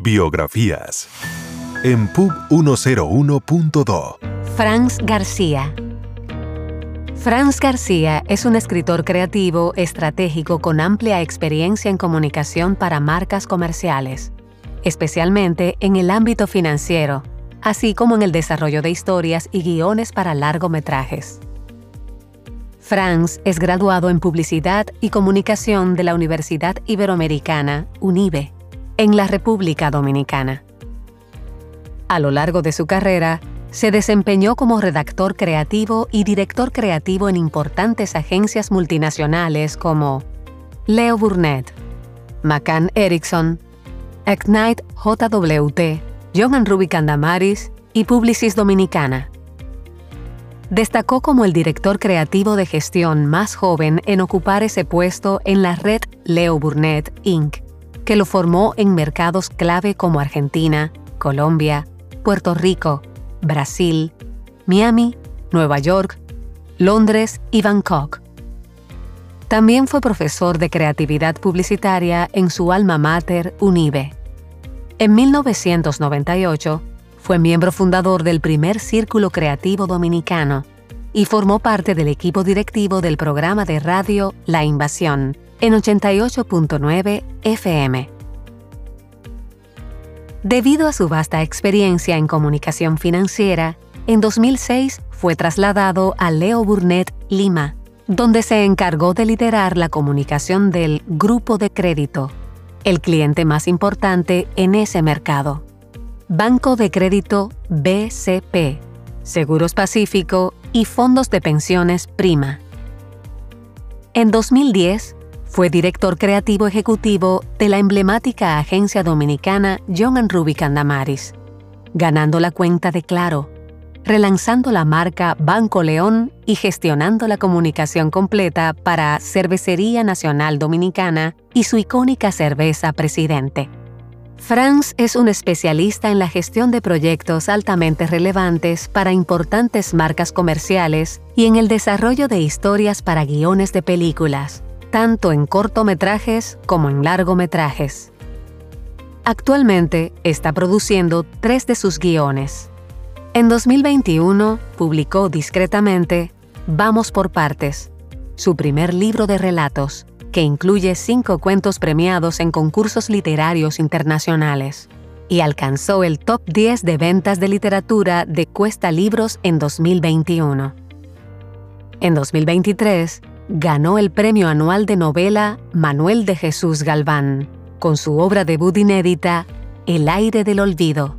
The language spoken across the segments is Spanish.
Biografías. En Pub 101.2. Franz García. Franz García es un escritor creativo, estratégico con amplia experiencia en comunicación para marcas comerciales, especialmente en el ámbito financiero, así como en el desarrollo de historias y guiones para largometrajes. Franz es graduado en Publicidad y Comunicación de la Universidad Iberoamericana, UNIBE en la República Dominicana. A lo largo de su carrera, se desempeñó como redactor creativo y director creativo en importantes agencias multinacionales como Leo Burnett, McCann Erickson, Ignite JWT, John Ruby Candamaris y Publicis Dominicana. Destacó como el director creativo de gestión más joven en ocupar ese puesto en la red Leo Burnett Inc que lo formó en mercados clave como Argentina, Colombia, Puerto Rico, Brasil, Miami, Nueva York, Londres y Bangkok. También fue profesor de creatividad publicitaria en su alma mater, UNIBE. En 1998, fue miembro fundador del primer Círculo Creativo Dominicano y formó parte del equipo directivo del programa de radio La Invasión, en 88.9 FM. Debido a su vasta experiencia en comunicación financiera, en 2006 fue trasladado a Leo Burnett Lima, donde se encargó de liderar la comunicación del Grupo de Crédito, el cliente más importante en ese mercado. Banco de Crédito BCP, Seguros Pacífico y Fondos de Pensiones Prima. En 2010 fue director creativo ejecutivo de la emblemática agencia dominicana John Ruby Candamaris, ganando la cuenta de Claro, relanzando la marca Banco León y gestionando la comunicación completa para Cervecería Nacional Dominicana y su icónica cerveza Presidente. Franz es un especialista en la gestión de proyectos altamente relevantes para importantes marcas comerciales y en el desarrollo de historias para guiones de películas tanto en cortometrajes como en largometrajes. Actualmente está produciendo tres de sus guiones. En 2021 publicó discretamente Vamos por partes, su primer libro de relatos, que incluye cinco cuentos premiados en concursos literarios internacionales, y alcanzó el top 10 de ventas de literatura de Cuesta Libros en 2021. En 2023, ganó el Premio Anual de Novela Manuel de Jesús Galván, con su obra debut inédita El aire del olvido.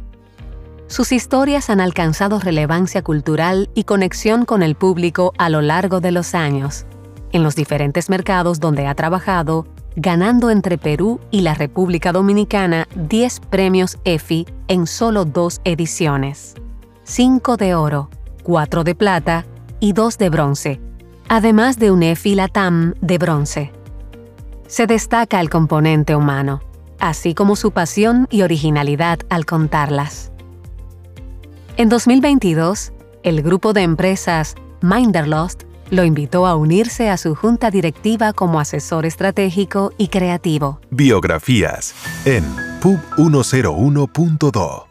Sus historias han alcanzado relevancia cultural y conexión con el público a lo largo de los años, en los diferentes mercados donde ha trabajado, ganando entre Perú y la República Dominicana 10 premios EFI en solo dos ediciones, 5 de oro, 4 de plata y 2 de bronce, además de un efilatam de bronce. Se destaca el componente humano, así como su pasión y originalidad al contarlas. En 2022, el grupo de empresas Minderlost lo invitó a unirse a su junta directiva como asesor estratégico y creativo. Biografías en Pub 101.2